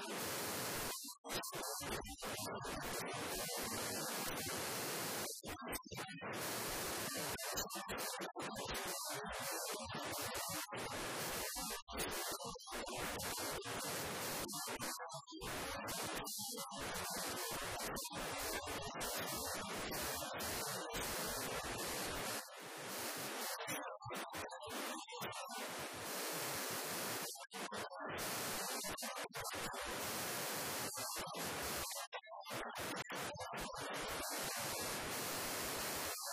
Thank you.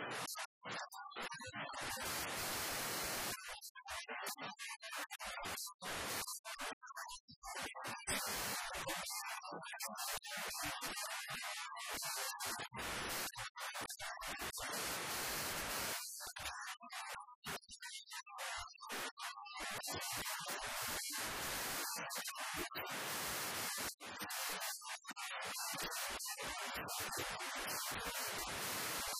そして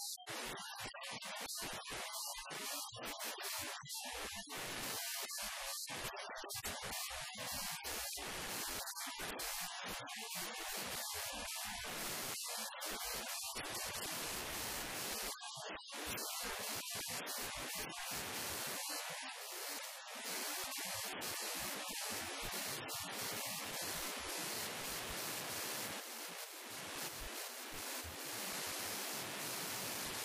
Thank you.